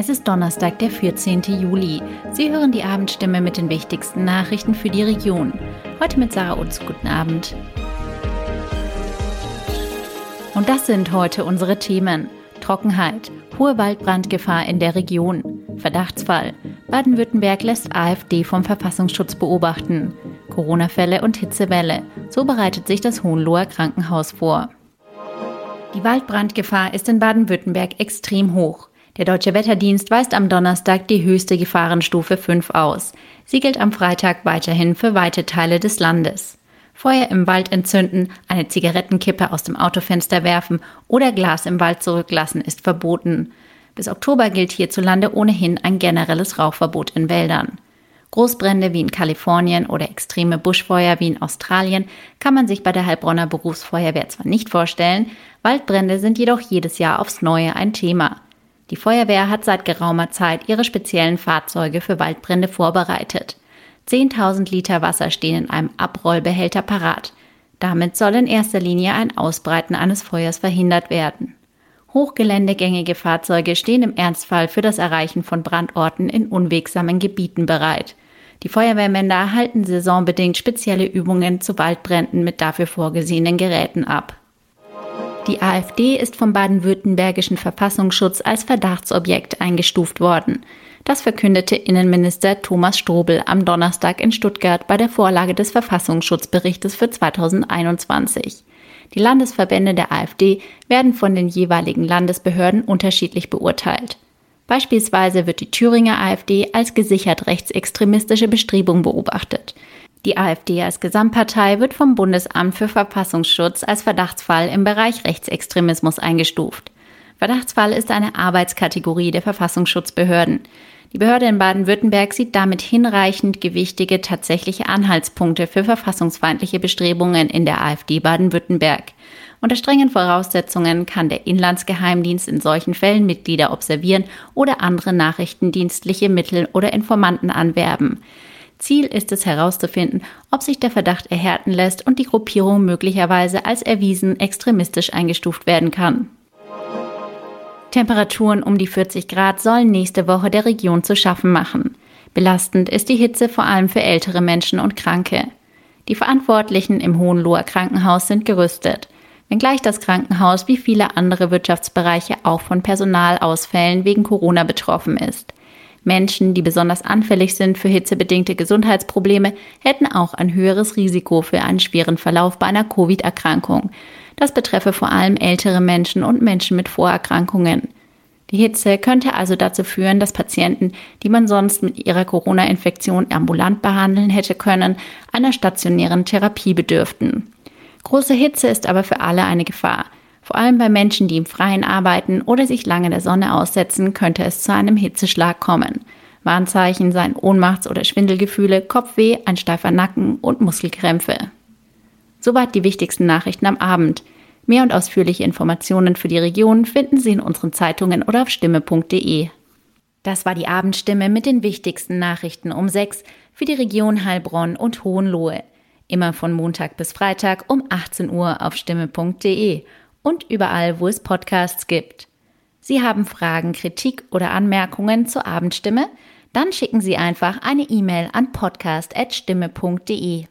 Es ist Donnerstag, der 14. Juli. Sie hören die Abendstimme mit den wichtigsten Nachrichten für die Region. Heute mit Sarah Utz. Guten Abend. Und das sind heute unsere Themen. Trockenheit, hohe Waldbrandgefahr in der Region, Verdachtsfall. Baden-Württemberg lässt AfD vom Verfassungsschutz beobachten. Corona-Fälle und Hitzewelle. So bereitet sich das Hohenloher Krankenhaus vor. Die Waldbrandgefahr ist in Baden-Württemberg extrem hoch. Der Deutsche Wetterdienst weist am Donnerstag die höchste Gefahrenstufe 5 aus. Sie gilt am Freitag weiterhin für weite Teile des Landes. Feuer im Wald entzünden, eine Zigarettenkippe aus dem Autofenster werfen oder Glas im Wald zurücklassen ist verboten. Bis Oktober gilt hierzulande ohnehin ein generelles Rauchverbot in Wäldern. Großbrände wie in Kalifornien oder extreme Buschfeuer wie in Australien kann man sich bei der Heilbronner Berufsfeuerwehr zwar nicht vorstellen, Waldbrände sind jedoch jedes Jahr aufs Neue ein Thema. Die Feuerwehr hat seit geraumer Zeit ihre speziellen Fahrzeuge für Waldbrände vorbereitet. 10.000 Liter Wasser stehen in einem Abrollbehälter parat. Damit soll in erster Linie ein Ausbreiten eines Feuers verhindert werden. Hochgeländegängige Fahrzeuge stehen im Ernstfall für das Erreichen von Brandorten in unwegsamen Gebieten bereit. Die Feuerwehrmänner erhalten saisonbedingt spezielle Übungen zu Waldbränden mit dafür vorgesehenen Geräten ab. Die AfD ist vom baden-württembergischen Verfassungsschutz als Verdachtsobjekt eingestuft worden. Das verkündete Innenminister Thomas Strobel am Donnerstag in Stuttgart bei der Vorlage des Verfassungsschutzberichtes für 2021. Die Landesverbände der AfD werden von den jeweiligen Landesbehörden unterschiedlich beurteilt. Beispielsweise wird die Thüringer AfD als gesichert rechtsextremistische Bestrebung beobachtet. Die AfD als Gesamtpartei wird vom Bundesamt für Verfassungsschutz als Verdachtsfall im Bereich Rechtsextremismus eingestuft. Verdachtsfall ist eine Arbeitskategorie der Verfassungsschutzbehörden. Die Behörde in Baden-Württemberg sieht damit hinreichend gewichtige tatsächliche Anhaltspunkte für verfassungsfeindliche Bestrebungen in der AfD Baden-Württemberg. Unter strengen Voraussetzungen kann der Inlandsgeheimdienst in solchen Fällen Mitglieder observieren oder andere nachrichtendienstliche Mittel oder Informanten anwerben. Ziel ist es herauszufinden, ob sich der Verdacht erhärten lässt und die Gruppierung möglicherweise als erwiesen extremistisch eingestuft werden kann. Temperaturen um die 40 Grad sollen nächste Woche der Region zu schaffen machen. Belastend ist die Hitze vor allem für ältere Menschen und Kranke. Die Verantwortlichen im Hohenloher Krankenhaus sind gerüstet. Wenngleich das Krankenhaus wie viele andere Wirtschaftsbereiche auch von Personalausfällen wegen Corona betroffen ist. Menschen, die besonders anfällig sind für hitzebedingte Gesundheitsprobleme, hätten auch ein höheres Risiko für einen schweren Verlauf bei einer Covid-Erkrankung. Das betreffe vor allem ältere Menschen und Menschen mit Vorerkrankungen. Die Hitze könnte also dazu führen, dass Patienten, die man sonst mit ihrer Corona-Infektion ambulant behandeln hätte können, einer stationären Therapie bedürften. Große Hitze ist aber für alle eine Gefahr. Vor allem bei Menschen, die im Freien arbeiten oder sich lange der Sonne aussetzen, könnte es zu einem Hitzeschlag kommen. Warnzeichen seien Ohnmachts- oder Schwindelgefühle, Kopfweh, ein steifer Nacken und Muskelkrämpfe. Soweit die wichtigsten Nachrichten am Abend. Mehr und ausführliche Informationen für die Region finden Sie in unseren Zeitungen oder auf stimme.de. Das war die Abendstimme mit den wichtigsten Nachrichten um sechs für die Region Heilbronn und Hohenlohe. Immer von Montag bis Freitag um 18 Uhr auf stimme.de und überall, wo es Podcasts gibt. Sie haben Fragen, Kritik oder Anmerkungen zur Abendstimme? Dann schicken Sie einfach eine E-Mail an podcast.stimme.de.